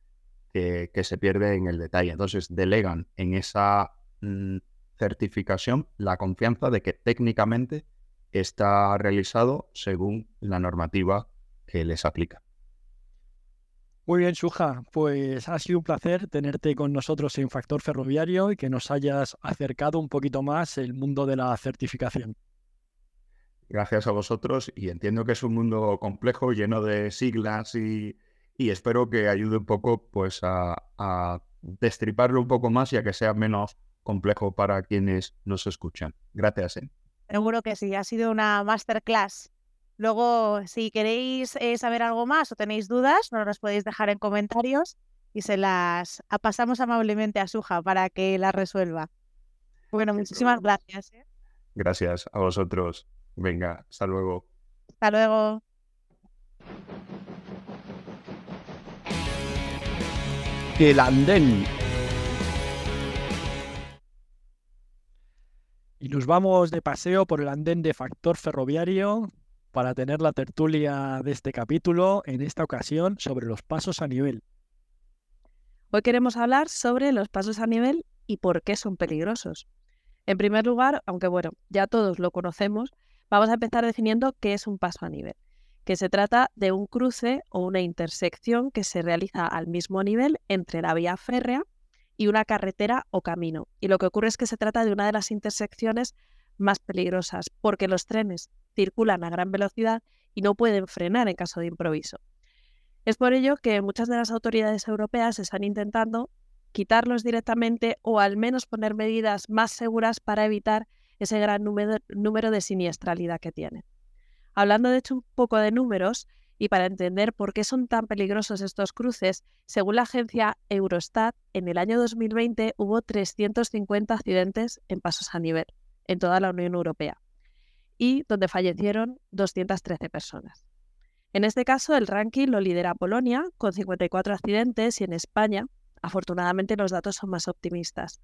que, se pierde en el detalle. Entonces delegan en esa mm, certificación la confianza de que técnicamente está realizado según la normativa que les aplica. Muy bien, Suja. Pues ha sido un placer tenerte con nosotros en Factor Ferroviario y que nos hayas acercado un poquito más el mundo de la certificación. Gracias a vosotros y entiendo que es un mundo complejo, lleno de siglas y, espero que ayude un poco pues a, a destriparlo un poco más y a que sea menos complejo para quienes nos escuchan. Gracias. ¿eh? Seguro que sí, ha sido una masterclass. Luego, si queréis eh, saber algo más o tenéis dudas, nos las podéis dejar en comentarios y se las pasamos amablemente a Suja para que las resuelva. Bueno, muchísimas gracias. ¿eh? Gracias a vosotros. Venga, hasta luego. Hasta luego. El andén. Y nos vamos de paseo por el andén de factor ferroviario para tener la tertulia de este capítulo, en esta ocasión sobre los pasos a nivel. Hoy queremos hablar sobre los pasos a nivel y por qué son peligrosos. En primer lugar, aunque bueno, ya todos lo conocemos, vamos a empezar definiendo qué es un paso a nivel, que se trata de un cruce o una intersección que se realiza al mismo nivel entre la vía férrea y una carretera o camino. Y lo que ocurre es que se trata de una de las intersecciones más peligrosas, porque los trenes circulan a gran velocidad y no pueden frenar en caso de improviso. Es por ello que muchas de las autoridades europeas están intentando quitarlos directamente o al menos poner medidas más seguras para evitar ese gran número, de siniestralidad que tienen. Hablando de hecho un poco de números, y para entender por qué son tan peligrosos estos cruces, según la agencia Eurostat, en el año 2020 hubo 350 accidentes en pasos a nivel en toda la Unión Europea y donde fallecieron 213 personas. En este caso, el ranking lo lidera Polonia con 54 accidentes y en España, afortunadamente, los datos son más optimistas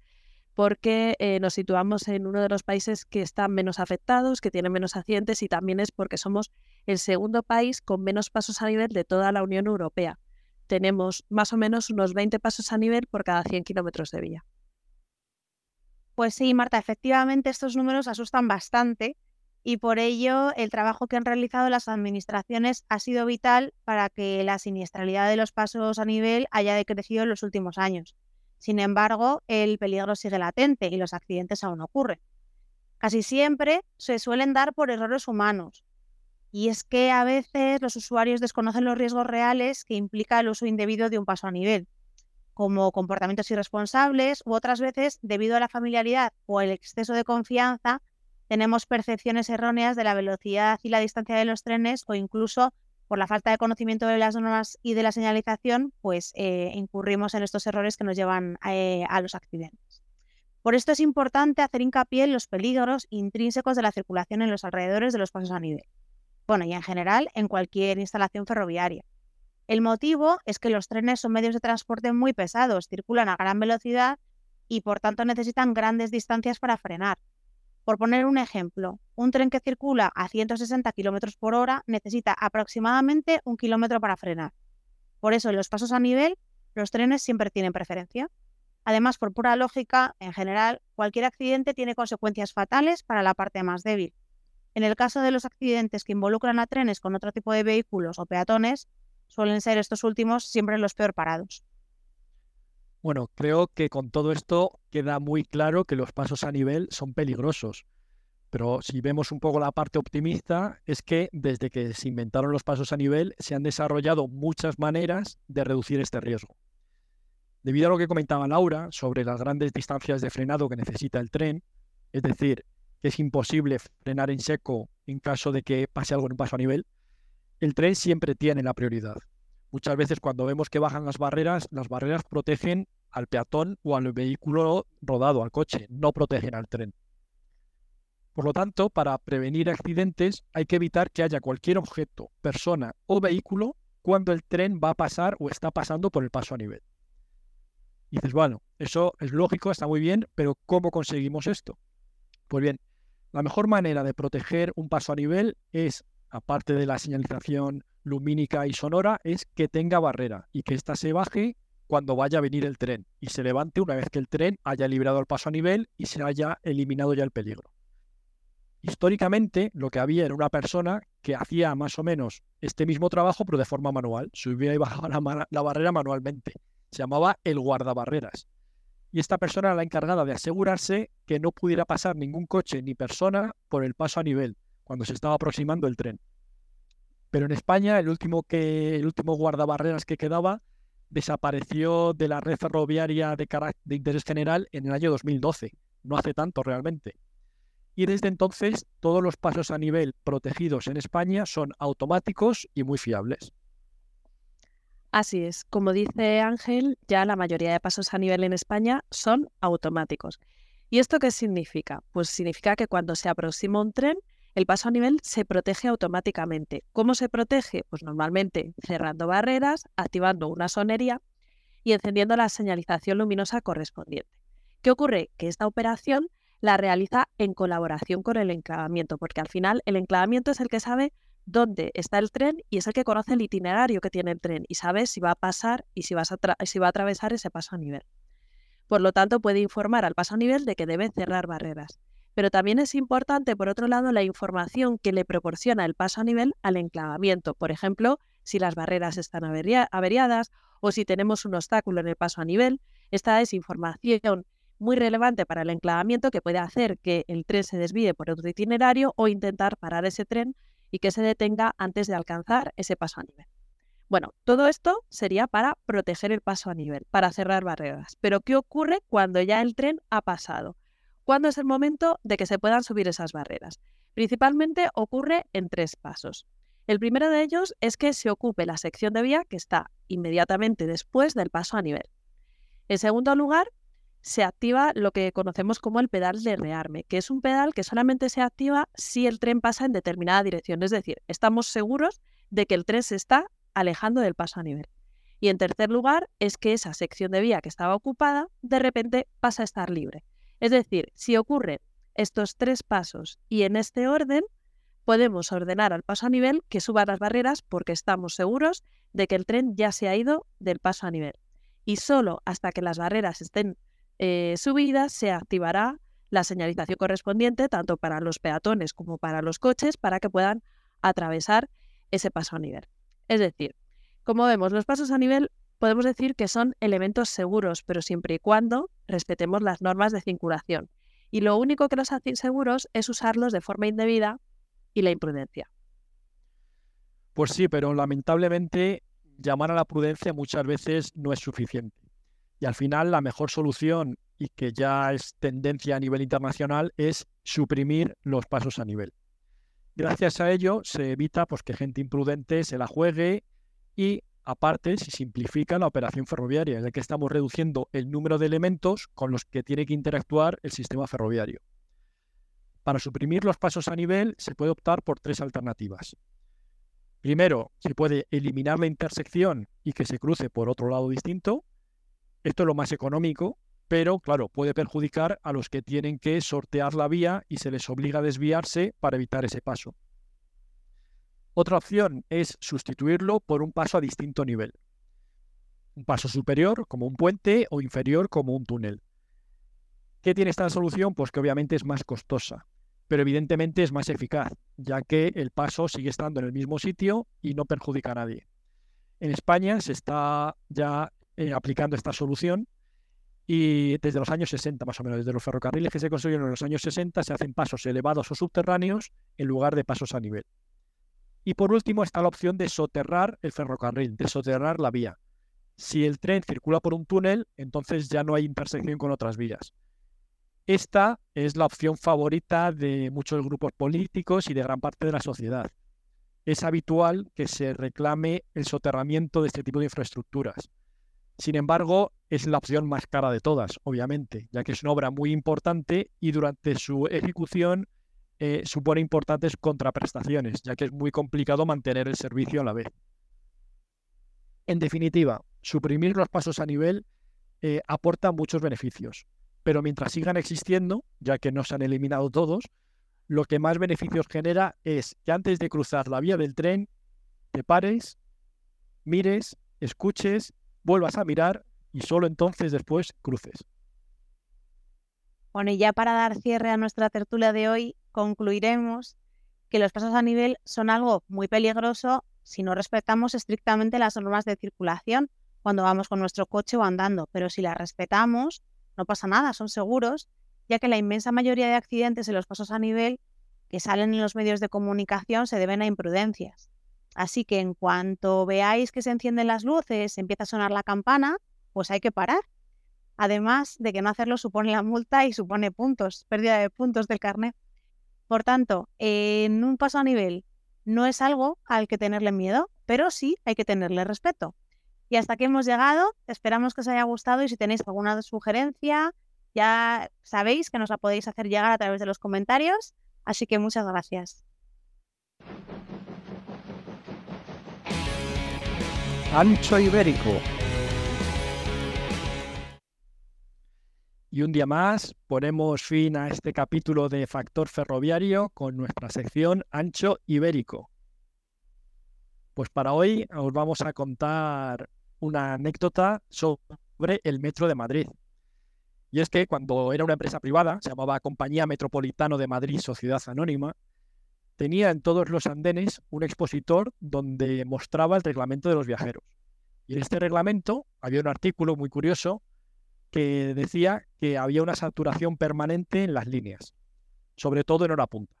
porque eh, nos situamos en uno de los países que están menos afectados, que tienen menos accidentes y también es porque somos el segundo país con menos pasos a nivel de toda la Unión Europea. Tenemos más o menos unos 20 pasos a nivel por cada 100 kilómetros de vía. Pues sí, Marta, efectivamente estos números asustan bastante y por ello el trabajo que han realizado las administraciones ha sido vital para que la siniestralidad de los pasos a nivel haya decrecido en los últimos años. Sin embargo, el peligro sigue latente y los accidentes aún ocurren. Casi siempre se suelen dar por errores humanos. Y es que a veces los usuarios desconocen los riesgos reales que implica el uso indebido de un paso a nivel, como comportamientos irresponsables u otras veces, debido a la familiaridad o el exceso de confianza, tenemos percepciones erróneas de la velocidad y la distancia de los trenes o incluso por la falta de conocimiento de las normas y de la señalización, pues eh, incurrimos en estos errores que nos llevan eh, a los accidentes. Por esto es importante hacer hincapié en los peligros intrínsecos de la circulación en los alrededores de los pasos a nivel. Bueno, y en general en cualquier instalación ferroviaria. El motivo es que los trenes son medios de transporte muy pesados, circulan a gran velocidad y por tanto necesitan grandes distancias para frenar. Por poner un ejemplo, un tren que circula a 160 km por hora necesita aproximadamente un kilómetro para frenar. Por eso, en los pasos a nivel, los trenes siempre tienen preferencia. Además, por pura lógica, en general, cualquier accidente tiene consecuencias fatales para la parte más débil. En el caso de los accidentes que involucran a trenes con otro tipo de vehículos o peatones, suelen ser estos últimos siempre los peor parados. Bueno, creo que con todo esto queda muy claro que los pasos a nivel son peligrosos. Pero si vemos un poco la parte optimista, es que desde que se inventaron los pasos a nivel se han desarrollado muchas maneras de reducir este riesgo. Debido a lo que comentaba Laura sobre las grandes distancias de frenado que necesita el tren, es decir, que es imposible frenar en seco en caso de que pase algo en un paso a nivel, el tren siempre tiene la prioridad. Muchas veces cuando vemos que bajan las barreras, las barreras protegen al peatón o al vehículo rodado, al coche, no protegen al tren. Por lo tanto, para prevenir accidentes hay que evitar que haya cualquier objeto, persona o vehículo cuando el tren va a pasar o está pasando por el paso a nivel. Dices, bueno, eso es lógico, está muy bien, pero ¿cómo conseguimos esto? Pues bien, la mejor manera de proteger un paso a nivel es, aparte de la señalización lumínica y sonora es que tenga barrera y que ésta se baje cuando vaya a venir el tren y se levante una vez que el tren haya liberado el paso a nivel y se haya eliminado ya el peligro. Históricamente lo que había era una persona que hacía más o menos este mismo trabajo pero de forma manual, subía y bajaba la, la barrera manualmente. Se llamaba el guardabarreras. Y esta persona era la encargada de asegurarse que no pudiera pasar ningún coche ni persona por el paso a nivel cuando se estaba aproximando el tren. Pero en España el último, que, el último guardabarreras que quedaba desapareció de la red ferroviaria de, de interés general en el año 2012, no hace tanto realmente. Y desde entonces todos los pasos a nivel protegidos en España son automáticos y muy fiables. Así es, como dice Ángel, ya la mayoría de pasos a nivel en España son automáticos. ¿Y esto qué significa? Pues significa que cuando se aproxima un tren, el paso a nivel se protege automáticamente. ¿Cómo se protege? Pues normalmente cerrando barreras, activando una sonería y encendiendo la señalización luminosa correspondiente. ¿Qué ocurre? Que esta operación la realiza en colaboración con el enclavamiento, porque al final el enclavamiento es el que sabe dónde está el tren y es el que conoce el itinerario que tiene el tren y sabe si va a pasar y si, va a atravesar ese paso a nivel. Por lo tanto, puede informar al paso a nivel de que debe cerrar barreras. Pero también es importante, por otro lado, la información que le proporciona el paso a nivel al enclavamiento. Por ejemplo, si las barreras están averiadas o si tenemos un obstáculo en el paso a nivel. Esta es información muy relevante para el enclavamiento que puede hacer que el tren se desvíe por otro itinerario o intentar parar ese tren y que se detenga antes de alcanzar ese paso a nivel. Bueno, todo esto sería para proteger el paso a nivel, para cerrar barreras. Pero ¿qué ocurre cuando ya el tren ha pasado? ¿Cuándo es el momento de que se puedan subir esas barreras? Principalmente ocurre en tres pasos. El primero de ellos es que se ocupe la sección de vía que está inmediatamente después del paso a nivel. En segundo lugar, se activa lo que conocemos como el pedal de rearme, que es un pedal que solamente se activa si el tren pasa en determinada dirección. Es decir, estamos seguros de que el tren se está alejando del paso a nivel. Y en tercer lugar, es que esa sección de vía que estaba ocupada de repente pasa a estar libre. Es decir, si ocurren estos tres pasos y en este orden, podemos ordenar al paso a nivel que suba las barreras porque estamos seguros de que el tren ya se ha ido del paso a nivel. Y solo hasta que las barreras estén eh, subidas se activará la señalización correspondiente tanto para los peatones como para los coches para que puedan atravesar ese paso a nivel. Es decir, como vemos, los pasos a nivel podemos decir que son elementos seguros, pero siempre y cuando respetemos las normas de circulación. Y lo único que los hace inseguros es usarlos de forma indebida y la imprudencia. Pues sí, pero lamentablemente llamar a la prudencia muchas veces no es suficiente. Y al final la mejor solución, y que ya es tendencia a nivel internacional, es suprimir los pasos a nivel. Gracias a ello se evita pues, que gente imprudente se la juegue y Aparte, se simplifica la operación ferroviaria, ya que estamos reduciendo el número de elementos con los que tiene que interactuar el sistema ferroviario. Para suprimir los pasos a nivel se puede optar por tres alternativas. Primero, se puede eliminar la intersección y que se cruce por otro lado distinto. Esto es lo más económico, pero claro, puede perjudicar a los que tienen que sortear la vía y se les obliga a desviarse para evitar ese paso. Otra opción es sustituirlo por un paso a distinto nivel. Un paso superior como un puente o inferior como un túnel. ¿Qué tiene esta solución? Pues que obviamente es más costosa, pero evidentemente es más eficaz, ya que el paso sigue estando en el mismo sitio y no perjudica a nadie. En España se está ya eh, aplicando esta solución y desde los años 60 más o menos, desde los ferrocarriles que se construyeron en los años 60 se hacen pasos elevados o subterráneos en lugar de pasos a nivel. Y por último está la opción de soterrar el ferrocarril, de soterrar la vía. Si el tren circula por un túnel, entonces ya no hay intersección con otras vías. Esta es la opción favorita de muchos grupos políticos y de gran parte de la sociedad. Es habitual que se reclame el soterramiento de este tipo de infraestructuras. Sin embargo, es la opción más cara de todas, obviamente, ya que es una obra muy importante y durante su ejecución eh, supone importantes contraprestaciones, ya que es muy complicado mantener el servicio a la vez. En definitiva, suprimir los pasos a nivel eh, aporta muchos beneficios, pero mientras sigan existiendo, ya que no se han eliminado todos, lo que más beneficios genera es que antes de cruzar la vía del tren, te pares, mires, escuches, vuelvas a mirar y solo entonces después cruces. Bueno, y ya para dar cierre a nuestra tertulia de hoy, concluiremos que los pasos a nivel son algo muy peligroso si no respetamos estrictamente las normas de circulación cuando vamos con nuestro coche o andando, pero si las respetamos, no pasa nada, son seguros, ya que la inmensa mayoría de accidentes en los pasos a nivel que salen en los medios de comunicación se deben a imprudencias. Así que en cuanto veáis que se encienden las luces, empieza a sonar la campana, pues hay que parar. Además de que no hacerlo supone la multa y supone puntos, pérdida de puntos del carnet. Por tanto, en un paso a nivel no es algo al que tenerle miedo, pero sí hay que tenerle respeto. Y hasta aquí hemos llegado. Esperamos que os haya gustado y si tenéis alguna sugerencia, ya sabéis que nos la podéis hacer llegar a través de los comentarios. Así que muchas gracias. Ancho Ibérico. Y un día más ponemos fin a este capítulo de Factor Ferroviario con nuestra sección Ancho Ibérico. Pues para hoy os vamos a contar una anécdota sobre el Metro de Madrid. Y es que cuando era una empresa privada, se llamaba Compañía Metropolitano de Madrid Sociedad Anónima, tenía en todos los andenes un expositor donde mostraba el reglamento de los viajeros. Y en este reglamento había un artículo muy curioso que decía que había una saturación permanente en las líneas, sobre todo en hora punta.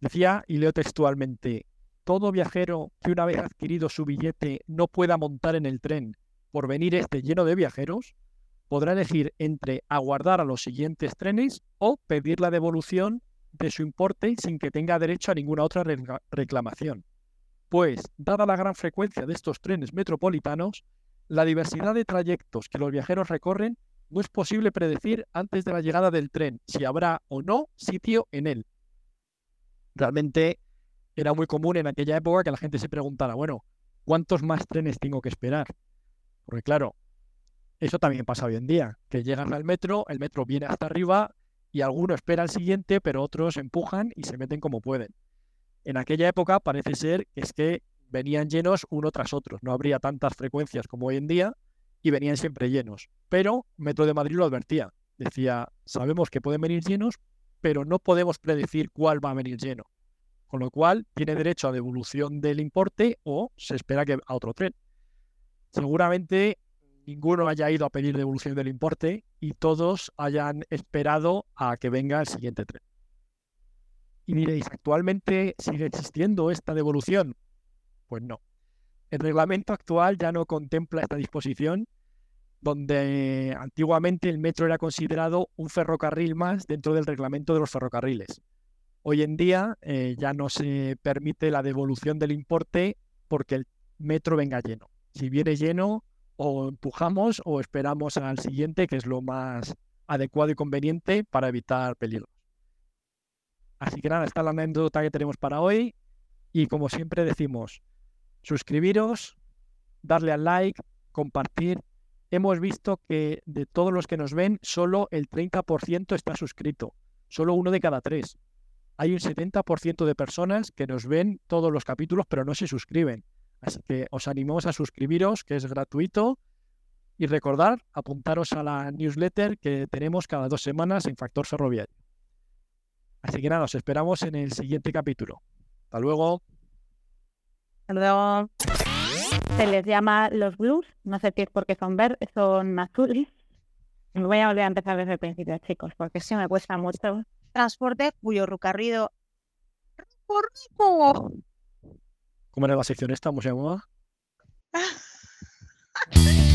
Decía, y leo textualmente, todo viajero que una vez adquirido su billete no pueda montar en el tren por venir este lleno de viajeros, podrá elegir entre aguardar a los siguientes trenes o pedir la devolución de su importe sin que tenga derecho a ninguna otra reclamación. Pues, dada la gran frecuencia de estos trenes metropolitanos, la diversidad de trayectos que los viajeros recorren no es posible predecir antes de la llegada del tren si habrá o no sitio en él. Realmente era muy común en aquella época que la gente se preguntara, bueno, ¿cuántos más trenes tengo que esperar? Porque claro, eso también pasa hoy en día, que llegan al metro, el metro viene hasta arriba y alguno espera al siguiente, pero otros empujan y se meten como pueden. En aquella época parece ser que es que venían llenos uno tras otro. No habría tantas frecuencias como hoy en día y venían siempre llenos. Pero Metro de Madrid lo advertía. Decía, sabemos que pueden venir llenos, pero no podemos predecir cuál va a venir lleno. Con lo cual, tiene derecho a devolución del importe o se espera que a otro tren. Seguramente ninguno haya ido a pedir devolución del importe y todos hayan esperado a que venga el siguiente tren. Y diréis, ¿actualmente sigue existiendo esta devolución? Pues no. El reglamento actual ya no contempla esta disposición, donde antiguamente el metro era considerado un ferrocarril más dentro del reglamento de los ferrocarriles. Hoy en día eh, ya no se permite la devolución del importe porque el metro venga lleno. Si viene lleno, o empujamos o esperamos al siguiente, que es lo más adecuado y conveniente para evitar peligros. Así que nada, esta es la anécdota que tenemos para hoy. Y como siempre decimos, suscribiros, darle al like, compartir. Hemos visto que de todos los que nos ven, solo el 30% está suscrito, solo uno de cada tres. Hay un 70% de personas que nos ven todos los capítulos, pero no se suscriben. Así que os animamos a suscribiros, que es gratuito. Y recordar, apuntaros a la newsletter que tenemos cada dos semanas en Factor Ferroviario. Así que nada, os esperamos en el siguiente capítulo. Hasta luego. Luego se les llama los blues, no sé si es porque son verdes, son azules. Me voy a volver a empezar desde el principio, chicos, porque sí me cuesta mucho. Transporte cuyo recorrido... ¿Cómo era la sección esta? ¿Cómo se llamaba?